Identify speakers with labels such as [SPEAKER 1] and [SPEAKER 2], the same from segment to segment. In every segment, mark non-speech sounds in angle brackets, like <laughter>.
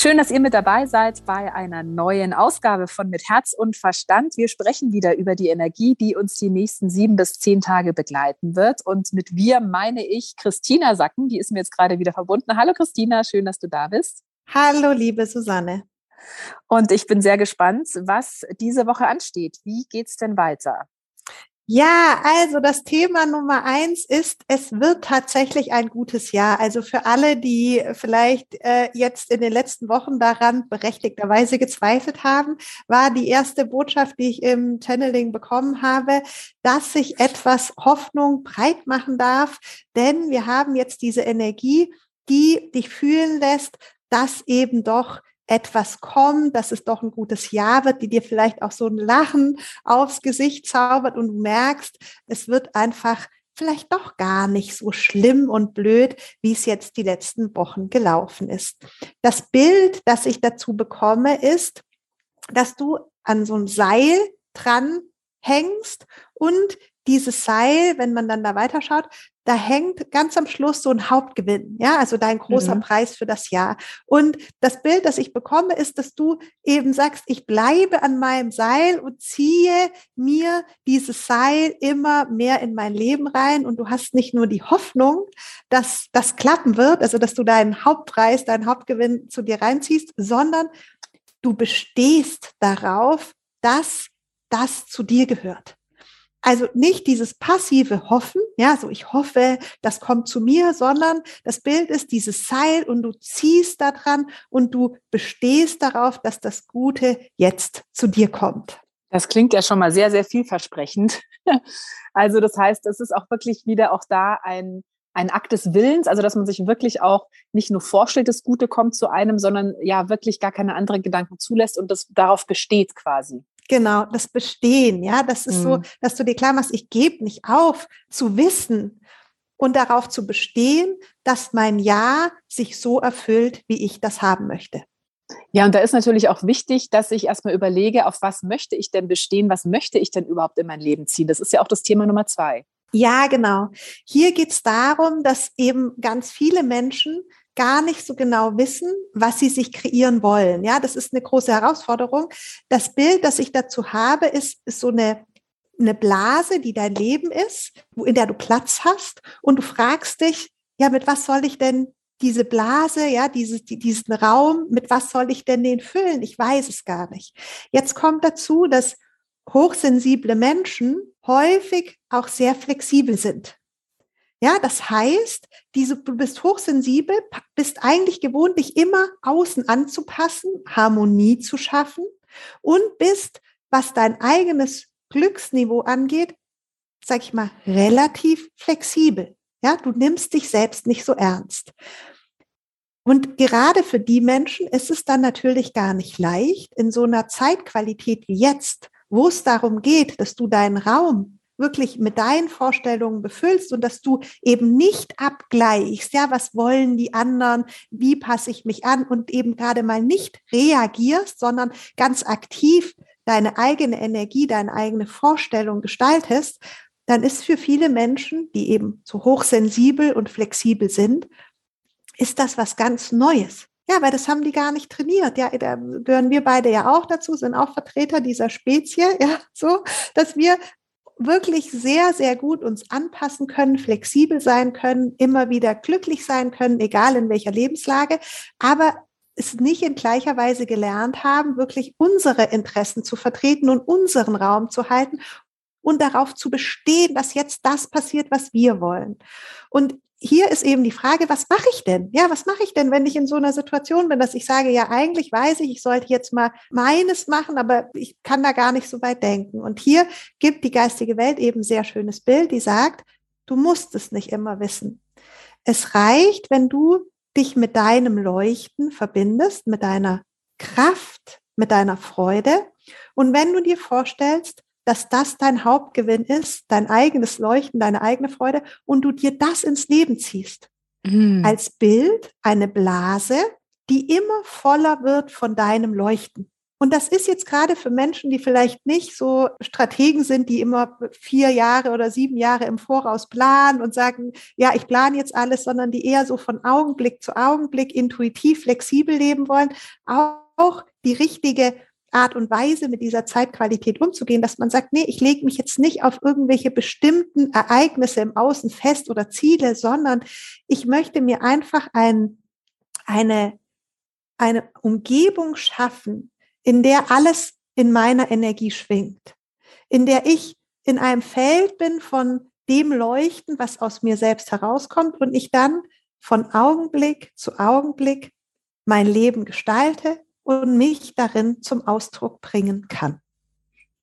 [SPEAKER 1] Schön, dass ihr mit dabei seid bei einer neuen Ausgabe von Mit Herz und Verstand. Wir sprechen wieder über die Energie, die uns die nächsten sieben bis zehn Tage begleiten wird. Und mit wir meine ich Christina Sacken, die ist mir jetzt gerade wieder verbunden. Hallo Christina, schön, dass du da bist.
[SPEAKER 2] Hallo, liebe Susanne.
[SPEAKER 1] Und ich bin sehr gespannt, was diese Woche ansteht. Wie geht's denn weiter?
[SPEAKER 2] Ja, also das Thema Nummer eins ist, es wird tatsächlich ein gutes Jahr. Also für alle, die vielleicht äh, jetzt in den letzten Wochen daran berechtigterweise gezweifelt haben, war die erste Botschaft, die ich im Channeling bekommen habe, dass sich etwas Hoffnung breit machen darf. Denn wir haben jetzt diese Energie, die dich fühlen lässt, dass eben doch etwas kommt, dass es doch ein gutes Jahr wird, die dir vielleicht auch so ein Lachen aufs Gesicht zaubert und du merkst, es wird einfach vielleicht doch gar nicht so schlimm und blöd, wie es jetzt die letzten Wochen gelaufen ist. Das Bild, das ich dazu bekomme, ist, dass du an so einem Seil dran hängst und dieses Seil, wenn man dann da weiterschaut, da hängt ganz am Schluss so ein Hauptgewinn, ja, also dein großer mhm. Preis für das Jahr. Und das Bild, das ich bekomme, ist, dass du eben sagst, ich bleibe an meinem Seil und ziehe mir dieses Seil immer mehr in mein Leben rein. Und du hast nicht nur die Hoffnung, dass das klappen wird, also dass du deinen Hauptpreis, deinen Hauptgewinn zu dir reinziehst, sondern du bestehst darauf, dass das zu dir gehört. Also nicht dieses passive Hoffen, ja, so ich hoffe, das kommt zu mir, sondern das Bild ist dieses Seil und du ziehst daran und du bestehst darauf, dass das Gute jetzt zu dir kommt.
[SPEAKER 1] Das klingt ja schon mal sehr, sehr vielversprechend. <laughs> Also das heißt, es ist auch wirklich wieder auch da ein, ein Akt des Willens, also dass man sich wirklich auch nicht nur vorstellt, das Gute kommt zu einem, sondern ja wirklich gar keine anderen Gedanken zulässt und das darauf besteht quasi.
[SPEAKER 2] Genau, das Bestehen, ja, das ist mhm. so, dass du dir klar machst, ich gebe nicht auf, zu wissen und darauf zu bestehen, dass mein Ja sich so erfüllt, wie ich das haben möchte.
[SPEAKER 1] Ja, und da ist natürlich auch wichtig, dass ich erstmal überlege, auf was möchte ich denn bestehen, was möchte ich denn überhaupt in mein Leben ziehen. Das ist ja auch das Thema Nummer zwei.
[SPEAKER 2] Ja, genau. Hier geht es darum, dass eben ganz viele Menschen gar nicht so genau wissen, was sie sich kreieren wollen. Ja, das ist eine große Herausforderung. Das Bild, das ich dazu habe, ist, ist so eine eine Blase, die dein Leben ist, in der du Platz hast und du fragst dich, ja, mit was soll ich denn diese Blase, ja, dieses, diesen Raum, mit was soll ich denn den füllen? Ich weiß es gar nicht. Jetzt kommt dazu, dass hochsensible Menschen häufig auch sehr flexibel sind. Ja, das heißt, diese, du bist hochsensibel, bist eigentlich gewohnt, dich immer außen anzupassen, Harmonie zu schaffen und bist, was dein eigenes Glücksniveau angeht, sag ich mal, relativ flexibel. Ja, du nimmst dich selbst nicht so ernst. Und gerade für die Menschen ist es dann natürlich gar nicht leicht, in so einer Zeitqualität wie jetzt, wo es darum geht, dass du deinen Raum wirklich mit deinen Vorstellungen befüllst und dass du eben nicht abgleichst, ja, was wollen die anderen, wie passe ich mich an und eben gerade mal nicht reagierst, sondern ganz aktiv deine eigene Energie, deine eigene Vorstellung gestaltest, dann ist für viele Menschen, die eben so hochsensibel und flexibel sind, ist das was ganz Neues. Ja, weil das haben die gar nicht trainiert. Ja, da gehören wir beide ja auch dazu, sind auch Vertreter dieser Spezie, ja, so, dass wir wirklich sehr, sehr gut uns anpassen können, flexibel sein können, immer wieder glücklich sein können, egal in welcher Lebenslage, aber es nicht in gleicher Weise gelernt haben, wirklich unsere Interessen zu vertreten und unseren Raum zu halten und darauf zu bestehen, dass jetzt das passiert, was wir wollen. Und hier ist eben die Frage, was mache ich denn? Ja, was mache ich denn, wenn ich in so einer Situation bin, dass ich sage, ja, eigentlich weiß ich, ich sollte jetzt mal meines machen, aber ich kann da gar nicht so weit denken. Und hier gibt die geistige Welt eben sehr schönes Bild, die sagt, du musst es nicht immer wissen. Es reicht, wenn du dich mit deinem Leuchten verbindest, mit deiner Kraft, mit deiner Freude. Und wenn du dir vorstellst, dass das dein Hauptgewinn ist, dein eigenes Leuchten, deine eigene Freude und du dir das ins Leben ziehst. mhm. als Bild eine Blase, die immer voller wird von deinem Leuchten. Und das ist jetzt gerade für Menschen, die vielleicht nicht so Strategen sind, die immer vier Jahre oder sieben Jahre im Voraus planen und sagen, ja, ich plane jetzt alles, sondern die eher so von Augenblick zu Augenblick intuitiv, flexibel leben wollen, auch die richtige Art und Weise mit dieser Zeitqualität umzugehen, dass man sagt, nee, ich lege mich jetzt nicht auf irgendwelche bestimmten Ereignisse im Außen fest oder Ziele, sondern ich möchte mir einfach ein, eine, eine Umgebung schaffen, in der alles in meiner Energie schwingt, in der ich in einem Feld bin von dem Leuchten, was aus mir selbst herauskommt und ich dann von Augenblick zu Augenblick mein Leben gestalte und mich darin zum Ausdruck bringen kann.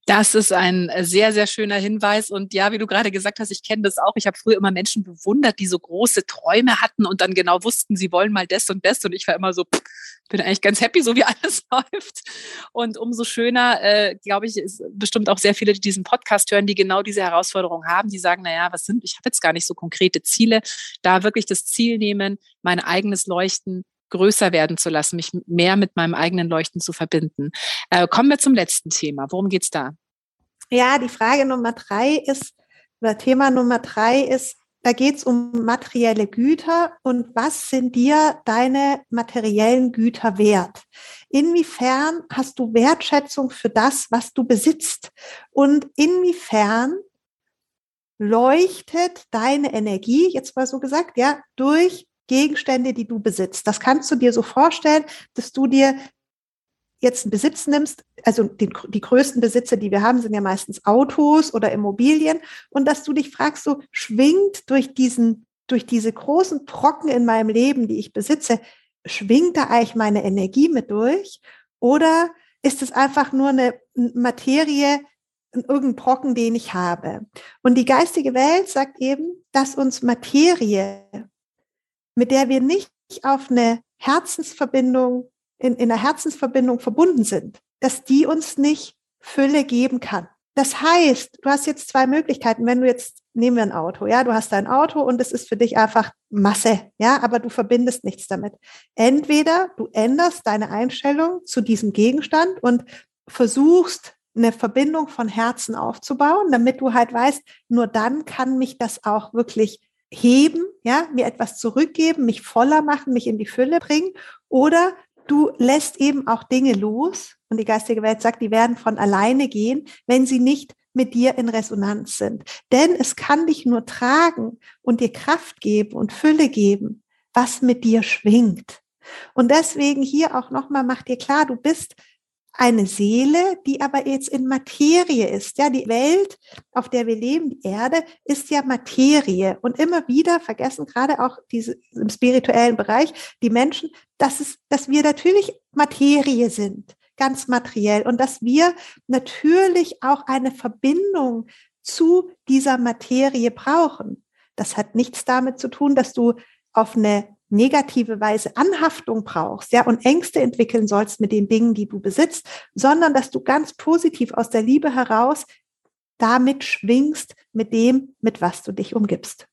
[SPEAKER 1] Das ist ein äh, sehr, sehr schöner Hinweis. Und ja, wie du gerade gesagt hast, ich kenne das auch. Ich habe früher immer Menschen bewundert, die so große Träume hatten und dann genau wussten, sie wollen mal das und das. Und ich war immer so, pff, bin eigentlich ganz happy, so wie <laughs> alles läuft. Und umso schöner, äh, glaube ich, ist bestimmt auch sehr viele, die diesen Podcast hören, die genau diese Herausforderung haben, die sagen, naja, was sind, ich habe jetzt gar nicht so konkrete Ziele. Da wirklich das Ziel nehmen, mein eigenes Leuchten größer werden zu lassen, mich mehr mit meinem eigenen Leuchten zu verbinden. Äh, kommen wir zum letzten Thema. Worum geht's da?
[SPEAKER 2] Ja, die Frage Nummer drei ist, oder Thema Nummer drei ist, da geht es um materielle Güter und was sind dir deine materiellen Güter wert? Inwiefern hast du Wertschätzung für das, was du besitzt? Und inwiefern leuchtet deine Energie, jetzt mal so gesagt, ja, durch Gegenstände, die du besitzt. Das kannst du dir so vorstellen, dass du dir jetzt einen Besitz nimmst, also den, die größten Besitze, die wir haben, sind ja meistens Autos oder Immobilien, und dass du dich fragst, so schwingt durch diesen, durch diese großen Brocken in meinem Leben, die ich besitze, schwingt da eigentlich meine Energie mit durch? Oder ist es einfach nur eine Materie, irgendein Brocken, den ich habe? Und die geistige Welt sagt eben, dass uns Materie mit der wir nicht auf eine Herzensverbindung, in, in einer Herzensverbindung verbunden sind, dass die uns nicht Fülle geben kann. Das heißt, du hast jetzt zwei Möglichkeiten. Wenn du jetzt, nehmen wir ein Auto, ja, du hast dein Auto und es ist für dich einfach Masse, ja, aber du verbindest nichts damit. Entweder du änderst deine Einstellung zu diesem Gegenstand und versuchst, eine Verbindung von Herzen aufzubauen, damit du halt weißt, nur dann kann mich das auch wirklich heben, ja, mir etwas zurückgeben, mich voller machen, mich in die Fülle bringen. Oder du lässt eben auch Dinge los und die geistige Welt sagt, die werden von alleine gehen, wenn sie nicht mit dir in Resonanz sind. Denn es kann dich nur tragen und dir Kraft geben und Fülle geben, was mit dir schwingt. Und deswegen hier auch nochmal, mach dir klar, du bist eine Seele, die aber jetzt in Materie ist. Ja, die Welt, auf der wir leben, die Erde, ist ja Materie. Und immer wieder vergessen gerade auch diese im spirituellen Bereich die Menschen, dass es, dass wir natürlich Materie sind, ganz materiell und dass wir natürlich auch eine Verbindung zu dieser Materie brauchen. Das hat nichts damit zu tun, dass du auf eine negative Weise Anhaftung brauchst, ja, und Ängste entwickeln sollst mit den Dingen, die du besitzt, sondern dass du ganz positiv aus der Liebe heraus damit schwingst, mit dem, mit was du dich umgibst.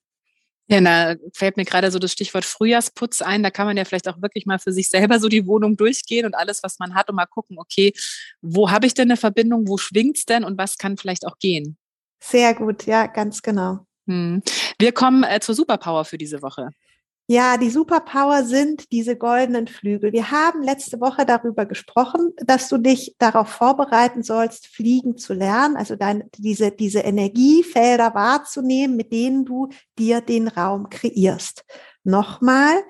[SPEAKER 1] Ja, da fällt mir gerade so das Stichwort Frühjahrsputz ein. Da kann man ja vielleicht auch wirklich mal für sich selber so die Wohnung durchgehen und alles, was man hat und mal gucken, okay, wo habe ich denn eine Verbindung, wo schwingt's denn und was kann vielleicht auch gehen?
[SPEAKER 2] Sehr gut, ja, ganz genau.
[SPEAKER 1] Hm. Wir kommen äh, zur Superpower für diese Woche.
[SPEAKER 2] Ja, die Superpower sind diese goldenen Flügel. Wir haben letzte Woche darüber gesprochen, dass du dich darauf vorbereiten sollst, fliegen zu lernen, also dein, diese, diese Energiefelder wahrzunehmen, mit denen du dir den Raum kreierst. Nochmal,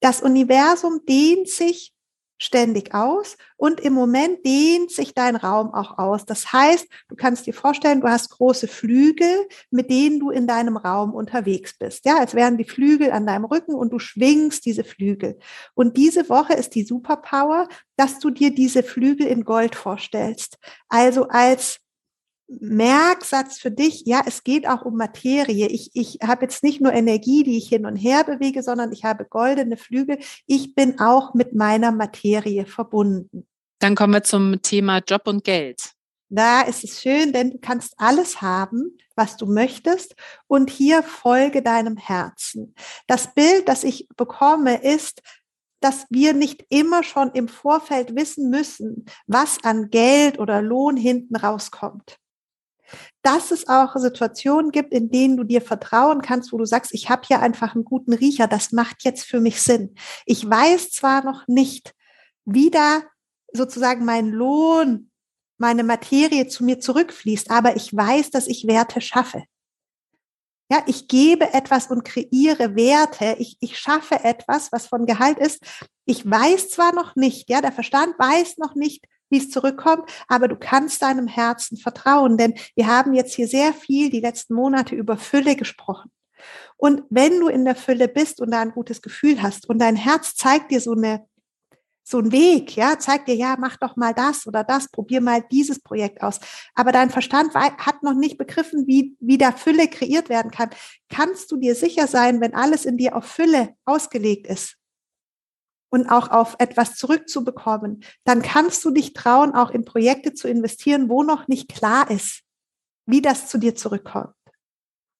[SPEAKER 2] das Universum dehnt sich ständig aus und im Moment dehnt sich dein Raum auch aus. Das heißt, du kannst dir vorstellen, du hast große Flügel, mit denen du in deinem Raum unterwegs bist. Ja, als wären die Flügel an deinem Rücken und du schwingst diese Flügel. Und diese Woche ist die Superpower, dass du dir diese Flügel in Gold vorstellst. Also als Merksatz für dich, ja, es geht auch um Materie. Ich, ich habe jetzt nicht nur Energie, die ich hin und her bewege, sondern ich habe goldene Flügel. Ich bin auch mit meiner Materie verbunden.
[SPEAKER 1] Dann kommen wir zum Thema Job und Geld.
[SPEAKER 2] Da ist es schön, denn du kannst alles haben, was du möchtest. Und hier folge deinem Herzen. Das Bild, das ich bekomme, ist, dass wir nicht immer schon im Vorfeld wissen müssen, was an Geld oder Lohn hinten rauskommt. Dass es auch Situationen gibt, in denen du dir vertrauen kannst, wo du sagst, ich habe hier einfach einen guten Riecher, das macht jetzt für mich Sinn. Ich weiß zwar noch nicht, wie da sozusagen mein Lohn, meine Materie zu mir zurückfließt, aber ich weiß, dass ich Werte schaffe. Ja, ich gebe etwas und kreiere Werte. Ich, ich schaffe etwas, was von Gehalt ist. Ich weiß zwar noch nicht, ja, der Verstand weiß noch nicht, wie es zurückkommt, aber du kannst deinem Herzen vertrauen, denn wir haben jetzt hier sehr viel die letzten Monate über Fülle gesprochen. Und wenn du in der Fülle bist und da ein gutes Gefühl hast und dein Herz zeigt dir so eine so ein Weg, ja, zeigt dir, ja, mach doch mal das oder das, probier mal dieses Projekt aus. Aber dein Verstand hat noch nicht begriffen, wie, wie da Fülle kreiert werden kann. Kannst du dir sicher sein, wenn alles in dir auf Fülle ausgelegt ist und auch auf etwas zurückzubekommen, dann kannst du dich trauen, auch in Projekte zu investieren, wo noch nicht klar ist, wie das zu dir zurückkommt.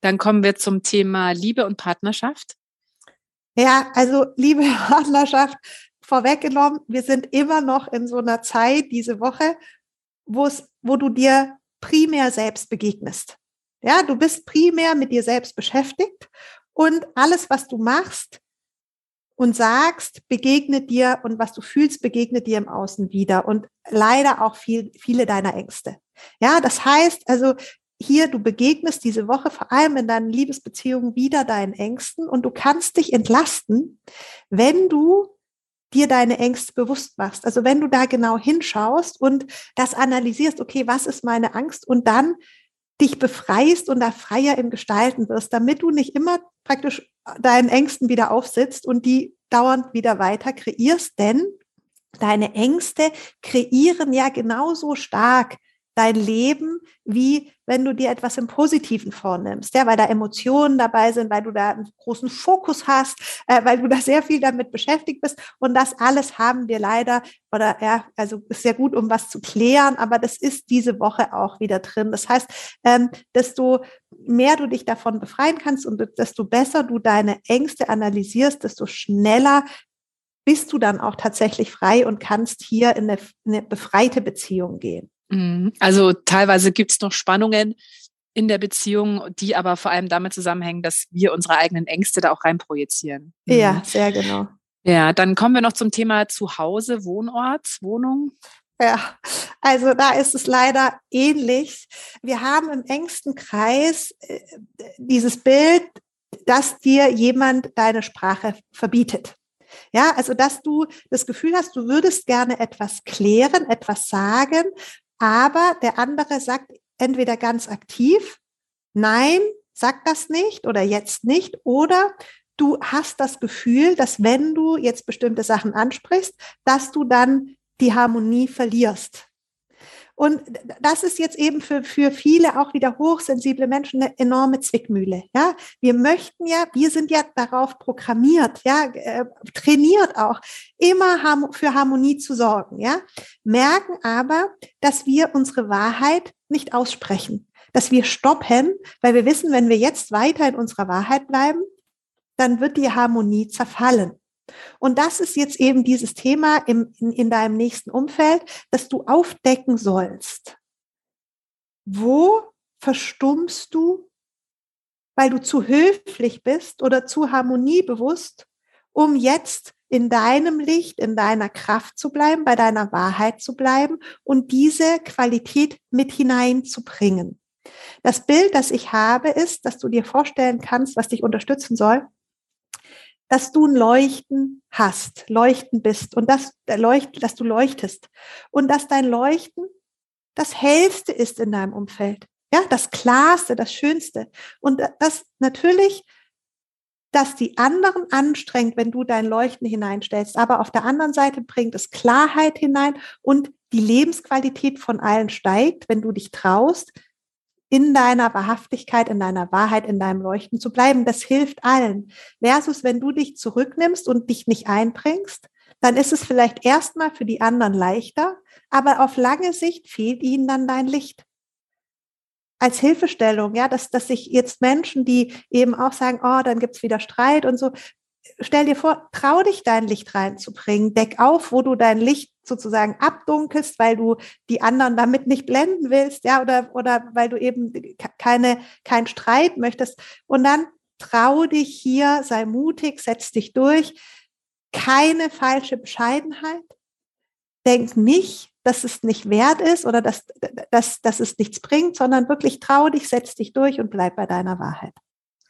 [SPEAKER 1] Dann kommen wir zum Thema Liebe und Partnerschaft.
[SPEAKER 2] Ja, also Liebe, Partnerschaft vorweggenommen, wir sind immer noch in so einer Zeit diese Woche, wo es, wo du dir primär selbst begegnest. Ja, du bist primär mit dir selbst beschäftigt und alles, was du machst und sagst, begegnet dir und was du fühlst, begegnet dir im Außen wieder und leider auch viel, viele deiner Ängste. Ja, das heißt also, hier, du begegnest diese Woche vor allem in deinen Liebesbeziehungen wieder deinen Ängsten und du kannst dich entlasten, wenn du dir deine Ängste bewusst machst. Also wenn du da genau hinschaust und das analysierst, okay, was ist meine Angst und dann dich befreist und da freier im Gestalten wirst, damit du nicht immer praktisch deinen Ängsten wieder aufsitzt und die dauernd wieder weiter kreierst, denn deine Ängste kreieren ja genauso stark dein Leben, wie wenn du dir etwas im Positiven vornimmst, ja, weil da Emotionen dabei sind, weil du da einen großen Fokus hast, äh, weil du da sehr viel damit beschäftigt bist. Und das alles haben wir leider, oder ja, also ist sehr gut, um was zu klären, aber das ist diese Woche auch wieder drin. Das heißt, ähm, desto mehr du dich davon befreien kannst und desto besser du deine Ängste analysierst, desto schneller bist du dann auch tatsächlich frei und kannst hier in eine, eine befreite Beziehung gehen.
[SPEAKER 1] Mhm. Also teilweise gibt es noch Spannungen in der Beziehung, die aber vor allem damit zusammenhängen, dass wir unsere eigenen Ängste da auch reinprojizieren.
[SPEAKER 2] Ja, mhm. sehr genau.
[SPEAKER 1] Ja, dann kommen wir noch zum Thema Zuhause, Wohnort, Wohnung.
[SPEAKER 2] Ja, also da ist es leider ähnlich. Wir haben im engsten Kreis äh, dieses Bild, dass dir jemand deine Sprache verbietet. Ja, also dass du das Gefühl hast, du würdest gerne etwas klären, etwas sagen, aber der andere sagt entweder ganz aktiv, nein, sag das nicht oder jetzt nicht, oder du hast das Gefühl, dass wenn du jetzt bestimmte Sachen ansprichst, dass du dann die Harmonie verlierst. Und das ist jetzt eben für, für viele auch wieder hochsensible Menschen eine enorme Zwickmühle. Ja, wir möchten ja, wir sind ja darauf programmiert, ja, äh, trainiert auch, immer für Harmonie zu sorgen. Ja, merken aber, dass wir unsere Wahrheit nicht aussprechen, dass wir stoppen, weil wir wissen, wenn wir jetzt weiter in unserer Wahrheit bleiben, dann wird die Harmonie zerfallen. Und das ist jetzt eben dieses Thema im, in, in deinem nächsten Umfeld, dass du aufdecken sollst. Wo verstummst du, weil du zu höflich bist oder zu harmoniebewusst, um jetzt in deinem Licht, in deiner Kraft zu bleiben, bei deiner Wahrheit zu bleiben und diese Qualität mit hineinzubringen. Das Bild, das ich habe, ist, dass du dir vorstellen kannst, was dich unterstützen soll dass du ein Leuchten hast, Leuchten bist und dass, Leucht, dass du leuchtest und dass dein Leuchten das Hellste ist in deinem Umfeld. Ja, das Klarste, das Schönste. Und das natürlich, dass die anderen anstrengt, wenn du dein Leuchten hineinstellst. Aber auf der anderen Seite bringt es Klarheit hinein und die Lebensqualität von allen steigt, wenn du dich traust, in deiner Wahrhaftigkeit, in deiner Wahrheit, in deinem Leuchten zu bleiben. Das hilft allen. Versus, wenn du dich zurücknimmst und dich nicht einbringst, dann ist es vielleicht erstmal für die anderen leichter, aber auf lange Sicht fehlt ihnen dann dein Licht. Als Hilfestellung, ja, dass, dass sich jetzt Menschen, die eben auch sagen, oh, dann gibt's wieder Streit und so, stell dir vor, trau dich dein Licht reinzubringen, deck auf, wo du dein Licht sozusagen abdunkelst, weil du die anderen damit nicht blenden willst, ja, oder, oder weil du eben keine, kein Streit möchtest. Und dann trau dich hier, sei mutig, setz dich durch. Keine falsche Bescheidenheit. Denk nicht, dass es nicht wert ist oder dass, dass, dass es nichts bringt, sondern wirklich trau dich, setz dich durch und bleib bei deiner Wahrheit.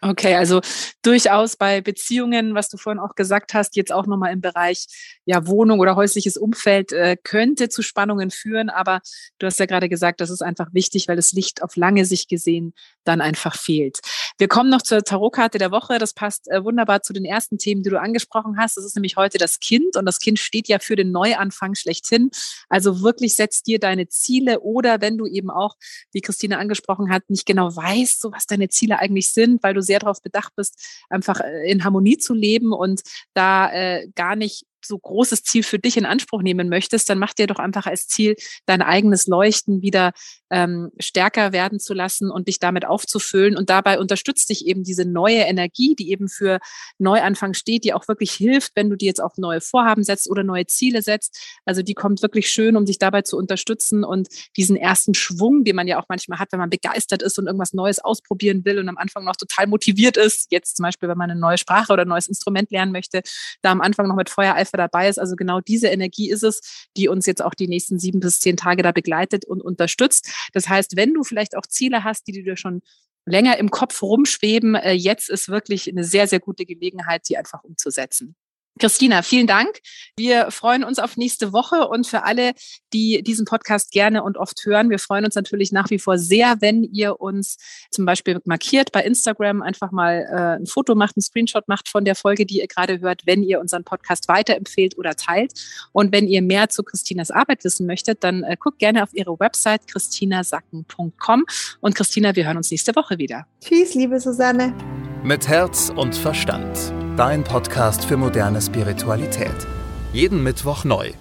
[SPEAKER 1] Okay, also durchaus bei Beziehungen, was du vorhin auch gesagt hast, jetzt auch nochmal im Bereich ja, Wohnung oder häusliches Umfeld äh, könnte zu Spannungen führen, aber du hast ja gerade gesagt, das ist einfach wichtig, weil das Licht auf lange Sicht gesehen dann einfach fehlt. Wir kommen noch zur Tarotkarte der Woche. Das passt äh, wunderbar zu den ersten Themen, die du angesprochen hast. Das ist nämlich heute das Kind und das Kind steht ja für den Neuanfang schlechthin. Also wirklich setzt dir deine Ziele oder wenn du eben auch, wie Christine angesprochen hat, nicht genau weißt, so was deine Ziele eigentlich sind, weil du sehr darauf bedacht bist, einfach äh, in Harmonie zu leben und da äh, gar nicht so großes Ziel für dich in Anspruch nehmen möchtest, dann mach dir doch einfach als Ziel, dein eigenes Leuchten wieder ähm, stärker werden zu lassen und dich damit aufzufüllen. Und dabei unterstützt dich eben diese neue Energie, die eben für Neuanfang steht, die auch wirklich hilft, wenn du dir jetzt auf neue Vorhaben setzt oder neue Ziele setzt. Also die kommt wirklich schön, um dich dabei zu unterstützen und diesen ersten Schwung, den man ja auch manchmal hat, wenn man begeistert ist und irgendwas Neues ausprobieren will und am Anfang noch total motiviert ist. Jetzt zum Beispiel, wenn man eine neue Sprache oder ein neues Instrument lernen möchte, da am Anfang noch mit Feuereifer dabei ist. Also genau diese Energie ist es, die uns jetzt auch die nächsten sieben bis zehn Tage da begleitet und unterstützt. Das heißt, wenn du vielleicht auch Ziele hast, die du dir schon länger im Kopf rumschweben, äh, jetzt ist wirklich eine sehr, sehr gute Gelegenheit, die einfach umzusetzen. Christina, vielen Dank. Wir freuen uns auf nächste Woche und für alle, die diesen Podcast gerne und oft hören, wir freuen uns natürlich nach wie vor sehr, wenn ihr uns zum Beispiel markiert bei Instagram, einfach mal äh, ein Foto macht, ein Screenshot macht von der Folge, die ihr gerade hört, wenn ihr unseren Podcast weiterempfehlt oder teilt. Und wenn ihr mehr zu Christinas Arbeit wissen möchtet, dann äh, guckt gerne auf ihre Website christinasacken.com. Und Christina, wir hören uns nächste Woche wieder.
[SPEAKER 2] Tschüss, liebe Susanne.
[SPEAKER 3] Mit Herz und Verstand. Dein Podcast für moderne Spiritualität. Jeden Mittwoch neu.